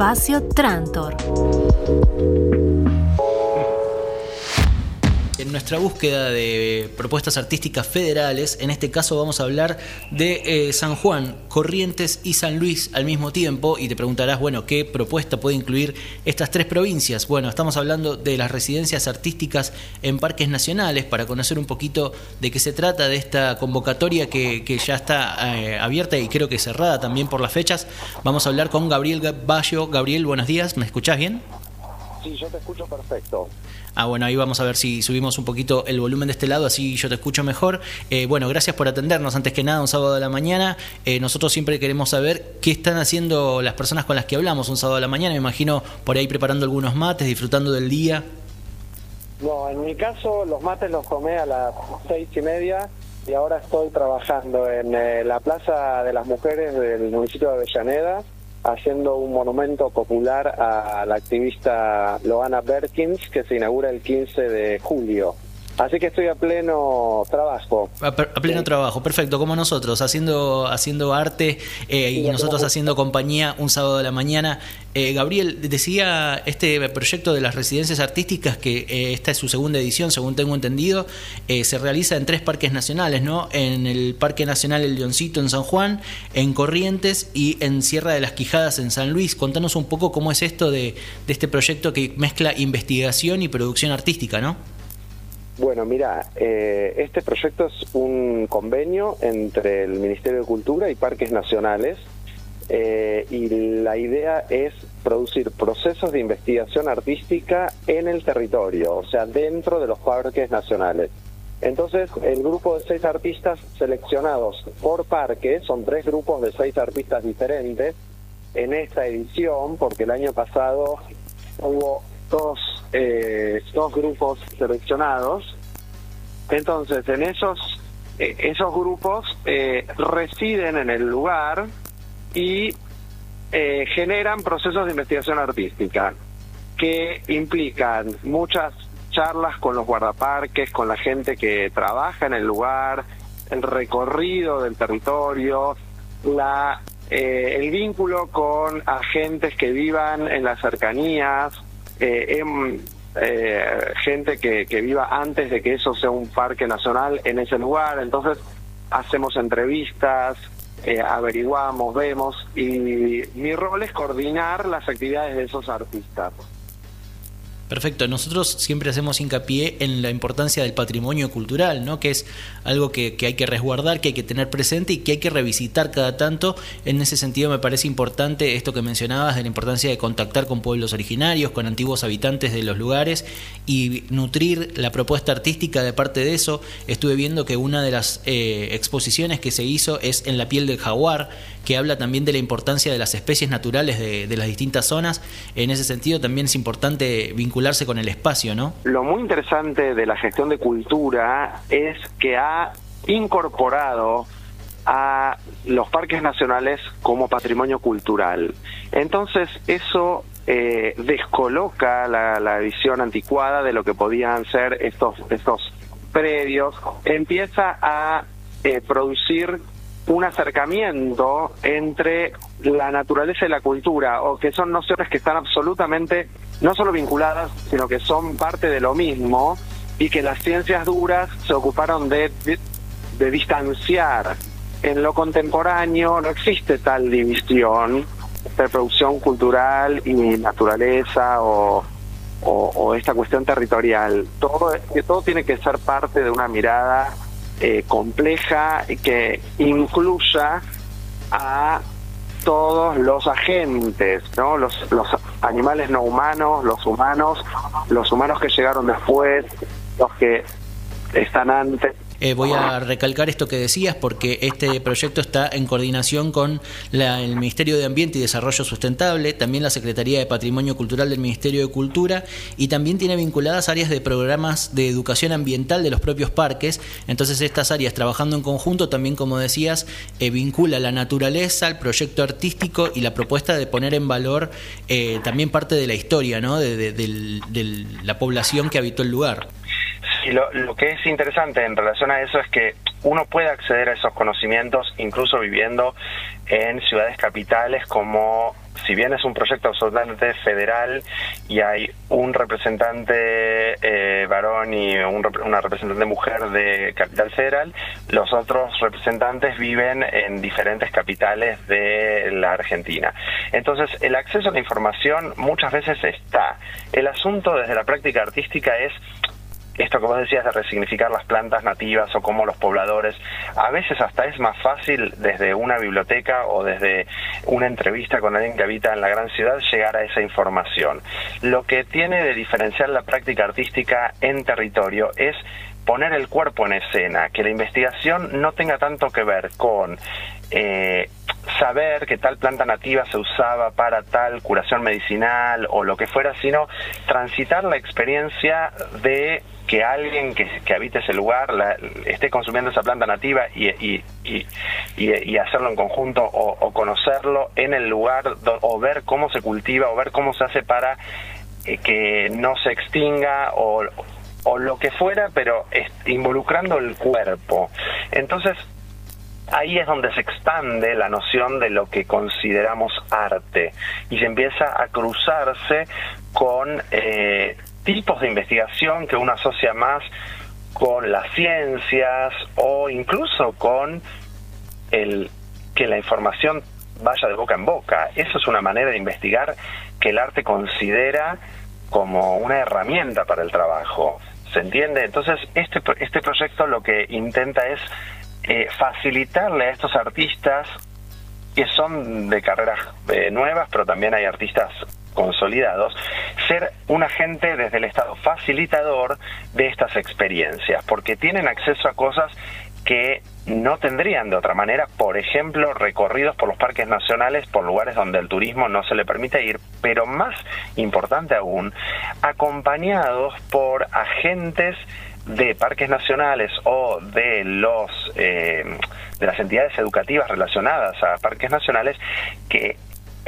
Espacio Trantor. Nuestra búsqueda de propuestas artísticas federales, en este caso vamos a hablar de eh, San Juan, Corrientes y San Luis al mismo tiempo y te preguntarás, bueno, ¿qué propuesta puede incluir estas tres provincias? Bueno, estamos hablando de las residencias artísticas en parques nacionales para conocer un poquito de qué se trata de esta convocatoria que, ya está eh, abierta y creo que cerrada también por las fechas. Vamos a hablar con Gabriel Bayo. Gabriel, buenos días, ¿me escuchás bien? Sí, yo te escucho perfecto. Ah, bueno, ahí vamos a ver si subimos un poquito el volumen de este lado, así yo te escucho mejor. Eh, bueno, gracias por atendernos. Antes que nada, un sábado de la mañana. Eh, nosotros siempre queremos saber qué están haciendo las personas con las que hablamos un sábado de la mañana. Me imagino por ahí preparando algunos mates, disfrutando del día. No, en mi caso los mates los tomé a las seis y media y ahora estoy trabajando en eh, la Plaza de las Mujeres del municipio de Avellaneda haciendo un monumento popular a la activista Loana Berkins que se inaugura el 15 de julio. Así que estoy a pleno trabajo. A, pleno trabajo, perfecto, como nosotros, haciendo, haciendo arte eh, y nosotros haciendo compañía un sábado de la mañana. Eh, Gabriel, decía este proyecto de las residencias artísticas que eh, esta es su segunda edición, según tengo entendido, se realiza en tres parques nacionales, ¿no? En el Parque Nacional El Leoncito en San Juan, en Corrientes y en Sierra de las Quijadas en San Luis. Contanos un poco cómo es esto de, de este proyecto que mezcla investigación y producción artística, ¿no? Bueno, mira, eh, este proyecto es un convenio entre el Ministerio de Cultura y Parques Nacionales eh, y la idea es producir procesos de investigación artística en el territorio, o sea, dentro de los parques nacionales. Entonces, el grupo de seis artistas seleccionados por parque, son tres grupos de seis artistas diferentes en esta edición, porque el año pasado hubo dos, eh, dos grupos seleccionados. Entonces, en esos, eh, esos grupos eh, residen en el lugar y generan procesos de investigación artística que implican muchas charlas con los guardaparques, con la gente que trabaja en el lugar, el recorrido del territorio, la, el vínculo con agentes que vivan en las cercanías, eh, eh, gente que, que viva antes de que eso sea un parque nacional en ese lugar, entonces hacemos entrevistas, eh, averiguamos, vemos y mi rol es coordinar las actividades de esos artistas. Perfecto, nosotros siempre hacemos hincapié en la importancia del patrimonio cultural, ¿no? que es algo que, hay que resguardar, que hay que tener presente y que hay que revisitar cada tanto. En ese sentido me parece importante esto que mencionabas de la importancia de contactar con pueblos originarios, con antiguos habitantes de los lugares y nutrir la propuesta artística de parte de eso. Estuve viendo que una de las eh, exposiciones que se hizo es en la piel del jaguar, que habla también de la importancia de las especies naturales de, de las distintas zonas. En ese sentido también es importante vincular con el espacio, ¿no? Lo muy interesante de la gestión de cultura es que ha incorporado a los parques nacionales como patrimonio cultural. Entonces eso eh, descoloca la, visión anticuada de lo que podían ser estos, estos predios, empieza a eh, producir un acercamiento entre la naturaleza y la cultura, o que son nociones que están absolutamente no solo vinculadas, sino que son parte de lo mismo, y que las ciencias duras se ocuparon de, de, distanciar. En lo contemporáneo no existe tal división de producción cultural y naturaleza o, o, esta cuestión territorial. Todo, todo tiene que ser parte de una mirada eh, compleja que incluya a todos los agentes, ¿no? Los, los animales no humanos, los humanos, los humanos que llegaron después, los que están antes eh, voy a recalcar esto que decías porque este proyecto está en coordinación con el Ministerio de Ambiente y Desarrollo Sustentable, también la Secretaría de Patrimonio Cultural del Ministerio de Cultura y también tiene vinculadas áreas de programas de educación ambiental de los propios parques. Entonces estas áreas trabajando en conjunto también, como decías, eh, vincula la naturaleza, el proyecto artístico y la propuesta de poner en valor eh, también parte de la historia ¿no? de la población que habitó el lugar. Y lo, lo, que es interesante en relación a eso es que uno puede acceder a esos conocimientos incluso viviendo en ciudades capitales como si bien es un proyecto absolutamente federal y hay un representante eh, varón y una representante mujer de Capital Federal, los otros representantes viven en diferentes capitales de la Argentina. Entonces, el acceso a la información muchas veces está. El asunto desde la práctica artística es esto que vos decías de resignificar las plantas nativas o como los pobladores, a veces hasta es más fácil desde una biblioteca o desde una entrevista con alguien que habita en la gran ciudad llegar a esa información. Lo que tiene de diferenciar la práctica artística en territorio es poner el cuerpo en escena, que la investigación no tenga tanto que ver con eh, saber que tal planta nativa se usaba para tal curación medicinal o lo que fuera, sino transitar la experiencia de que alguien que, habite ese lugar esté consumiendo esa planta nativa y, y, hacerlo en conjunto o, conocerlo en el lugar o ver cómo se cultiva o ver cómo se hace para eh, que no se extinga o, o lo que fuera, pero involucrando el cuerpo. Entonces, ahí es donde se expande la noción de lo que consideramos arte y se empieza a cruzarse con eh, tipos de investigación que uno asocia más con las ciencias o incluso con el que la información vaya de boca en boca. Eso es una manera de investigar que el arte considera como una herramienta para el trabajo. ¿Se entiende? Entonces, este, este proyecto lo que intenta es eh, facilitarle a estos artistas que son de carreras eh, nuevas, pero también hay artistas consolidados, ser un agente desde el Estado facilitador de estas experiencias, porque tienen acceso a cosas que no tendrían de otra manera, por ejemplo, recorridos por los parques nacionales, por lugares donde el turismo no se le permite ir, pero más importante aún, acompañados por agentes de parques nacionales o de los eh, de las entidades educativas relacionadas a parques nacionales que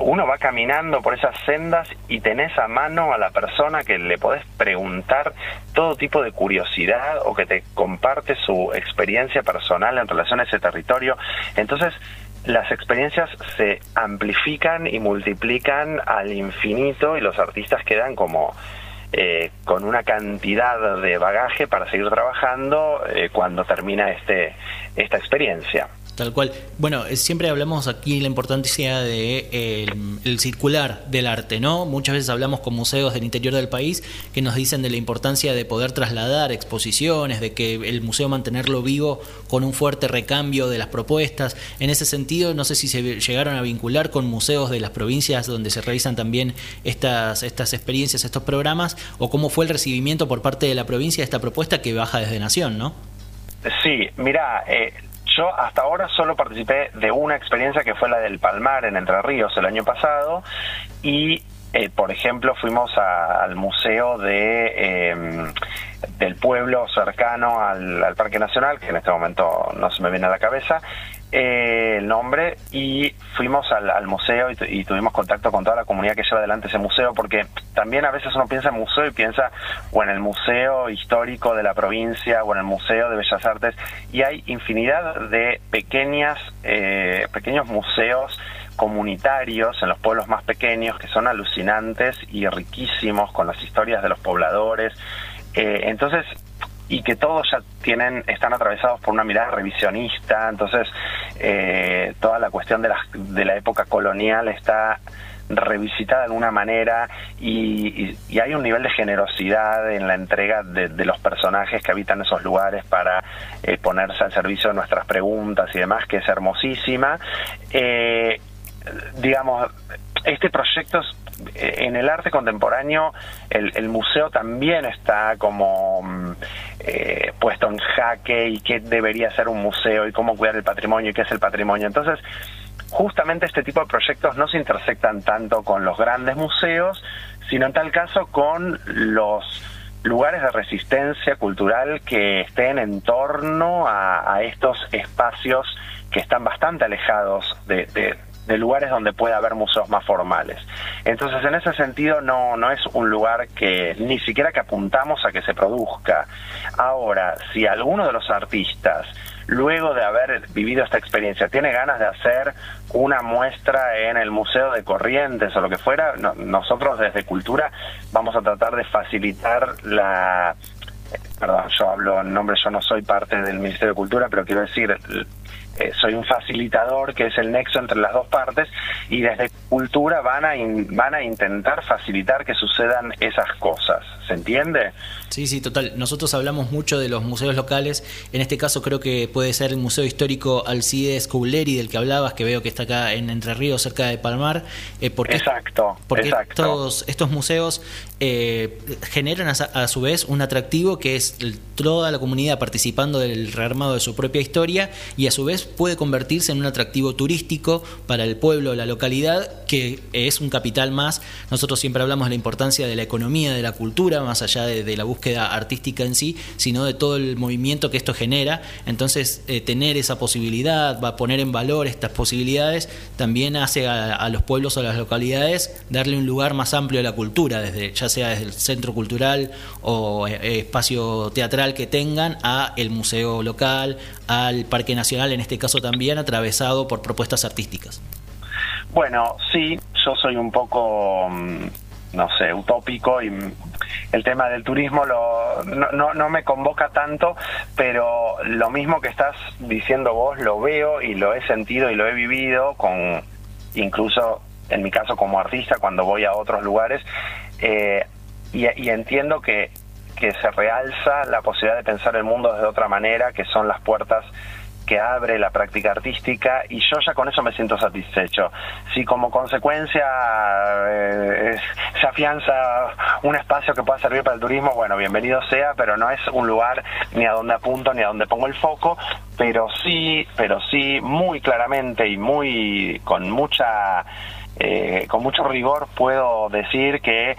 uno va caminando por esas sendas y tenés a mano a la persona que le podés preguntar todo tipo de curiosidad o que te comparte su experiencia personal en relación a ese territorio. Entonces, las experiencias se amplifican y multiplican al infinito y los artistas quedan como eh, con una cantidad de bagaje para seguir trabajando eh, cuando termina este, esta experiencia. Tal cual. Bueno, siempre hablamos aquí la importancia de el, circular del arte, ¿no? Muchas veces hablamos con museos del interior del país que nos dicen de la importancia de poder trasladar exposiciones, de que el museo mantenerlo vivo con un fuerte recambio de las propuestas. En ese sentido, no sé si se llegaron a vincular con museos de las provincias donde se realizan también estas, estas experiencias, estos programas, o cómo fue el recibimiento por parte de la provincia de esta propuesta que baja desde Nación, ¿no? Sí, mira, eh, yo hasta ahora solo participé de una experiencia que fue la del Palmar en Entre Ríos el año pasado y eh, por ejemplo, fuimos al museo de em, del pueblo cercano al, Parque Nacional, que en este momento no se me viene a la cabeza eh, el nombre, y fuimos al, museo y, tuvimos contacto con toda la comunidad que lleva adelante ese museo, porque también a veces uno piensa en museo y piensa o en el museo histórico de la provincia o en el museo de Bellas Artes, y hay infinidad de pequeñas, eh, pequeños museos comunitarios en los pueblos más pequeños que son alucinantes y riquísimos con las historias de los pobladores. Eh, entonces, y que todos ya tienen, están atravesados por una mirada revisionista, entonces eh, toda la cuestión de la, de la época colonial está revisitada de alguna manera y, hay un nivel de generosidad en la entrega de, los personajes que habitan esos lugares para eh, ponerse al servicio de nuestras preguntas y demás, que es hermosísima. Eh, digamos, este proyecto en el arte contemporáneo el, museo también está como mm, eh, puesto en jaque y qué debería ser un museo y cómo cuidar el patrimonio y qué es el patrimonio. Entonces, justamente este tipo de proyectos no se intersectan tanto con los grandes museos, sino en tal caso con los lugares de resistencia cultural que estén en torno a, estos espacios que están bastante alejados de, de lugares donde puede haber museos más formales. Entonces, en ese sentido, no, no es un lugar que ni siquiera que apuntamos a que se produzca. Ahora, si alguno de los artistas luego de haber vivido esta experiencia, tiene ganas de hacer una muestra en el Museo de Corrientes o lo que fuera, nosotros desde Cultura vamos a tratar de facilitar la... Perdón, yo hablo en nombre, yo no soy parte del Ministerio de Cultura, pero quiero decir, eh, soy un facilitador que es el nexo entre las dos partes y desde cultura van a van a intentar facilitar que sucedan esas cosas ¿se entiende? Sí, sí, total. Nosotros hablamos mucho de los museos locales. En este caso creo que puede ser el Museo Histórico Alcides Couleri del que hablabas, que veo que está acá en Entre Ríos, cerca de Palmar. Eh, porque exacto. Porque Estos, estos museos eh, generan a, su vez un atractivo que es toda la comunidad participando del rearmado de su propia historia y a su vez puede convertirse en un atractivo turístico para el pueblo, la localidad, que es un capital más. Nosotros siempre hablamos de la importancia de la economía, de la cultura, más allá de, la búsqueda artística en sí, sino de todo el movimiento que esto genera. Entonces, eh, tener esa posibilidad, va a poner en valor estas posibilidades, también hace a, los pueblos o a las localidades darle un lugar más amplio a la cultura, desde ya sea desde el centro cultural o eh, espacio teatral que tengan, a el museo local, al Parque Nacional, en este caso también atravesado por propuestas artísticas. Bueno, sí, yo soy un poco mm, no sé, utópico y el tema del turismo lo, no, no, me convoca tanto, pero lo mismo que estás diciendo vos lo veo y lo he sentido y lo he vivido con incluso en mi caso como artista cuando voy a otros lugares eh, y entiendo que, que se realza la posibilidad de pensar el mundo de otra manera, que son las puertas que abre la práctica artística y yo ya con eso me siento satisfecho. Si como consecuencia eh, se afianza un espacio que pueda servir para el turismo, bueno, bienvenido sea, pero no es un lugar ni a donde apunto ni a donde pongo el foco, pero sí, pero sí muy claramente y muy con mucha eh, con mucho rigor puedo decir que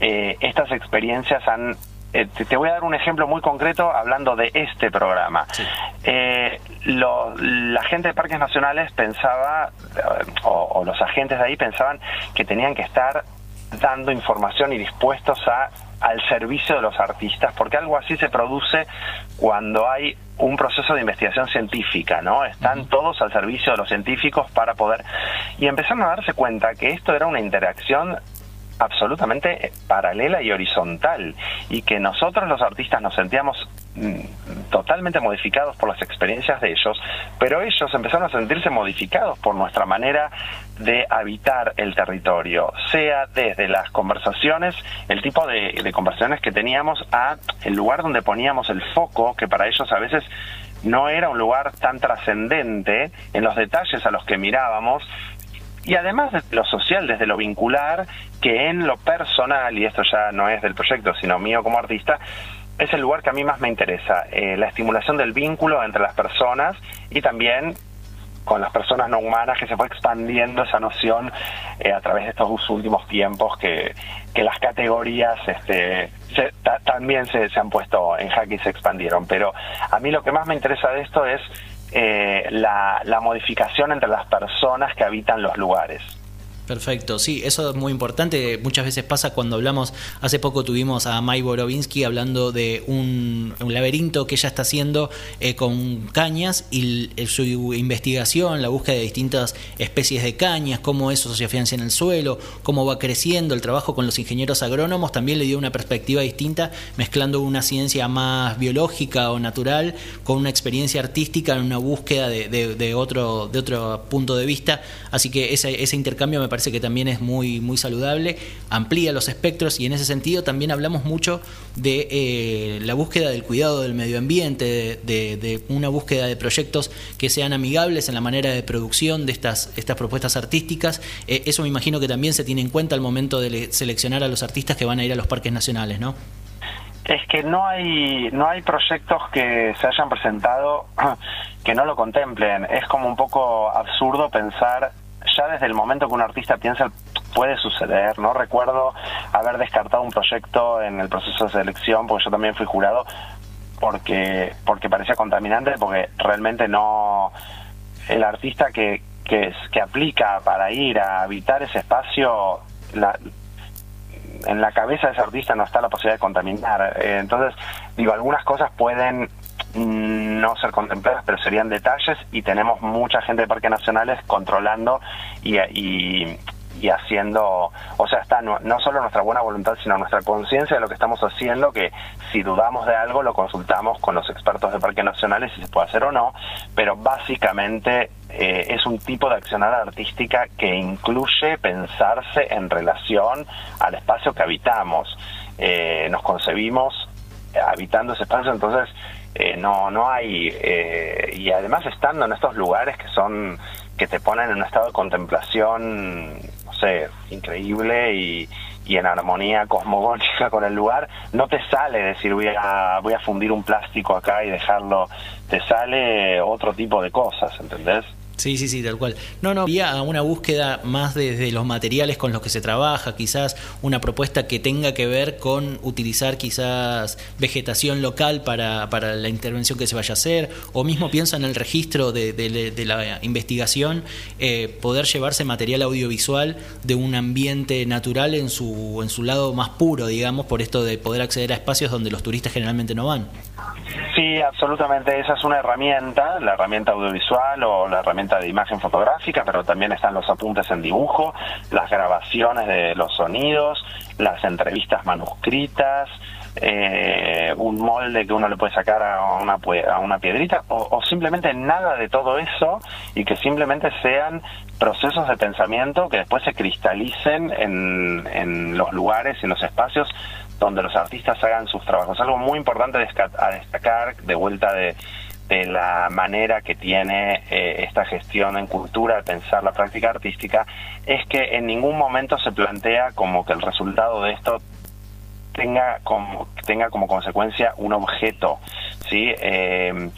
eh, estas experiencias han te, voy a dar un ejemplo muy concreto hablando de este programa. Eh, la gente de parques nacionales pensaba, o, los agentes de ahí pensaban que tenían que estar dando información y dispuestos a al servicio de los artistas, porque algo así se produce cuando hay un proceso de investigación científica, ¿no? Están todos al servicio de los científicos para poder... Y empezaron a darse cuenta que esto era una interacción absolutamente paralela y horizontal y que nosotros los artistas nos sentíamos mm, totalmente modificados por las experiencias de ellos, pero ellos empezaron a sentirse modificados por nuestra manera de habitar el territorio, sea desde las conversaciones, el tipo de, de conversaciones que teníamos, a el lugar donde poníamos el foco, que para ellos a veces no era un lugar tan trascendente en los detalles a los que mirábamos, y además de lo social, desde lo vincular, que en lo personal, y esto ya no es del proyecto, sino mío como artista, es el lugar que a mí más me interesa, eh, la estimulación del vínculo entre las personas y también con las personas no humanas, que se fue expandiendo esa noción eh, a través de estos últimos tiempos que, que las categorías este, también se, se han puesto en jaque y se expandieron. Pero a mí lo que más me interesa de esto es eh, la, la modificación entre las personas que habitan los lugares. Perfecto, sí, eso es muy importante. Muchas veces pasa cuando hablamos, hace poco tuvimos a Mai Borovinsky hablando de un, laberinto que ella está haciendo eh, con cañas y su investigación, la búsqueda de distintas especies de cañas, cómo eso se afianza en el suelo, cómo va creciendo el trabajo con los ingenieros agrónomos, también le dio una perspectiva distinta, mezclando una ciencia más biológica o natural con una experiencia artística en una búsqueda de, otro, de otro punto de vista. Así que ese, ese intercambio me parece que también es muy, muy saludable, amplía los espectros y en ese sentido también hablamos mucho de eh, la búsqueda del cuidado del medio ambiente, de, una búsqueda de proyectos que sean amigables en la manera de producción de estas, estas propuestas artísticas. Eh, eso me imagino que también se tiene en cuenta al momento de seleccionar a los artistas que van a ir a los parques nacionales, ¿no? es que no hay no hay proyectos que se hayan presentado que no lo contemplen. Es como un poco absurdo pensar ya desde el momento que un artista piensa puede suceder, ¿no? Recuerdo haber descartado un proyecto en el proceso de selección, porque yo también fui jurado, porque, porque parecía contaminante, porque realmente no... El artista que, que, aplica para ir a habitar ese espacio, en la cabeza de ese artista no está la posibilidad de contaminar. Eh, entonces, digo, algunas cosas pueden mm, no ser contempladas, pero serían detalles y tenemos mucha gente de parques nacionales controlando y, y, y haciendo, o sea, está no, solo nuestra buena voluntad, sino nuestra conciencia de lo que estamos haciendo, que si dudamos de algo lo consultamos con los expertos de parques nacionales si se puede hacer o no, pero básicamente eh, es un tipo de accionar artística que incluye pensarse en relación al espacio que habitamos. Eh, nos concebimos habitando ese espacio, entonces eh, no no hay y además estando en estos lugares que son que te ponen en un estado de contemplación sé, increíble y, y en armonía cosmogónica con el lugar, no te sale decir voy a, voy a fundir un plástico acá y dejarlo, te sale otro tipo de cosas, ¿entendés? Sí, sí, sí, tal cual. No, no, había una búsqueda más desde los materiales con los que se trabaja, quizás una propuesta que tenga que ver con utilizar quizás vegetación local para, para la intervención que se vaya a hacer, o mismo piensa en el registro de, de, la investigación, eh, poder llevarse material audiovisual de un ambiente natural en su, en su lado más puro, digamos, por esto de poder acceder a espacios donde los turistas generalmente no van. Sí, absolutamente. Esa es una herramienta, la herramienta audiovisual o la herramienta de imagen fotográfica, pero también están los apuntes en dibujo, las grabaciones de los sonidos, las entrevistas manuscritas, eh, un molde que uno le puede sacar a una, a una piedrita, o, simplemente nada de todo eso y que simplemente sean procesos de pensamiento que después se cristalicen en, en los lugares en los espacios donde los artistas hagan sus trabajos. Algo muy importante a destacar de vuelta de, la manera que tiene eh, esta gestión en cultura de pensar la práctica artística es que en ningún momento se plantea como que el resultado de esto tenga como tenga como consecuencia un objeto sí eh,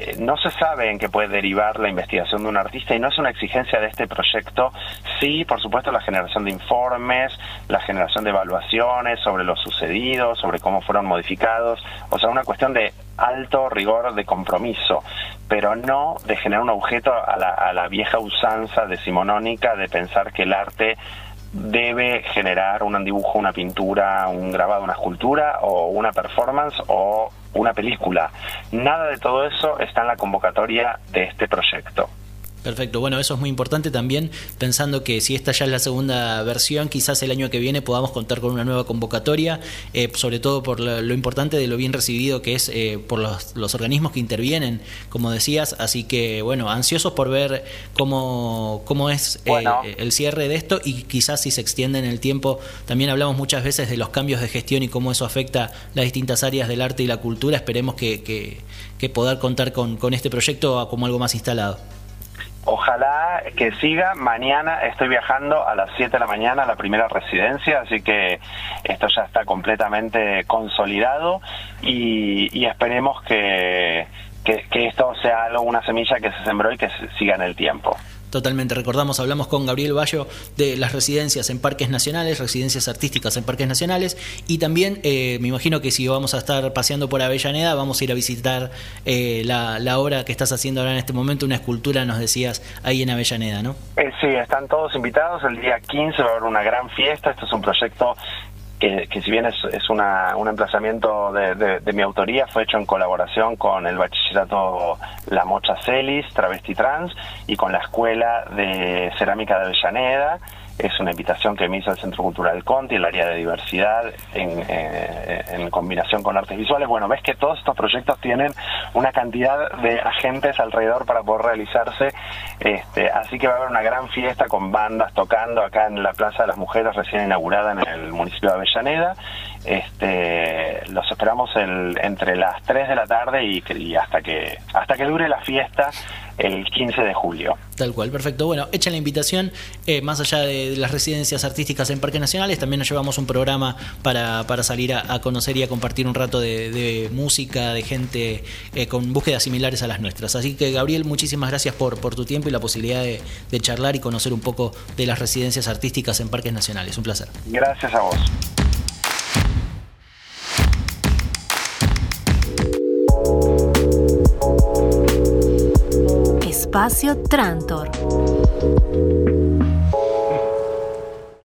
eh, no se sabe en qué puede derivar la investigación de un artista y no es una exigencia de este proyecto. Sí, por supuesto, la generación de informes, la generación de evaluaciones sobre lo sucedido, sobre cómo fueron modificados, o sea, una cuestión de alto rigor de compromiso, pero no de generar un objeto a la, a la vieja usanza decimonónica de pensar que el arte debe generar un dibujo, una pintura, un grabado, una escultura o una performance o una película. Nada de todo eso está en la convocatoria de este proyecto. Perfecto, bueno, eso es muy importante también, pensando que si esta ya es la segunda versión, quizás el año que viene podamos contar con una nueva convocatoria, eh, sobre todo por lo, importante de lo bien recibido que es eh, por los, organismos que intervienen, como decías, así que bueno, ansiosos por ver cómo, cómo es eh, el cierre de esto. Y quizás si se extiende en el tiempo, también hablamos muchas veces de los cambios de gestión y cómo eso afecta las distintas áreas del arte y la cultura, esperemos que, que, que poder contar con, con este proyecto como algo más instalado. Ojalá que siga. Mañana estoy viajando a las 7 de la mañana a la primera residencia, así que esto ya está completamente consolidado y, esperemos que, que, que, esto sea algo, una semilla que se sembró y que siga en el tiempo. Totalmente, recordamos, hablamos con Gabriel Bayo de las residencias en parques nacionales, residencias artísticas en parques nacionales y también eh, me imagino que si vamos a estar paseando por Avellaneda vamos a ir a visitar eh, la, la, obra que estás haciendo ahora en este momento, una escultura, nos decías, ahí en Avellaneda, ¿no? Eh, sí, están todos invitados, el día 15 va a haber una gran fiesta, esto es un proyecto que, si bien es, es una, un emplazamiento de, de, mi autoría, fue hecho en colaboración con el bachillerato La Mocha Celis, Travesti Trans, y con la Escuela de Cerámica de Avellaneda, es una invitación que me hizo el Centro Cultural Conti, el área de diversidad en, eh, en, combinación con artes visuales. Bueno, ves que todos estos proyectos tienen una cantidad de agentes alrededor para poder realizarse, este, así que va a haber una gran fiesta con bandas tocando acá en la Plaza de las Mujeres recién inaugurada en el municipio de Avellaneda. Este, los esperamos el, entre las 3 de la tarde y, y hasta que hasta que dure la fiesta el 15 de julio. Tal cual, perfecto. Bueno, hecha la invitación, eh, más allá de las residencias artísticas en parques nacionales, también nos llevamos un programa para, para salir a, conocer y a compartir un rato de, música, de gente eh, con búsquedas similares a las nuestras. Así que, Gabriel, muchísimas gracias por, por tu tiempo y la posibilidad de, de charlar y conocer un poco de las residencias artísticas en parques nacionales. Un placer. Gracias a vos. Espacio Trantor.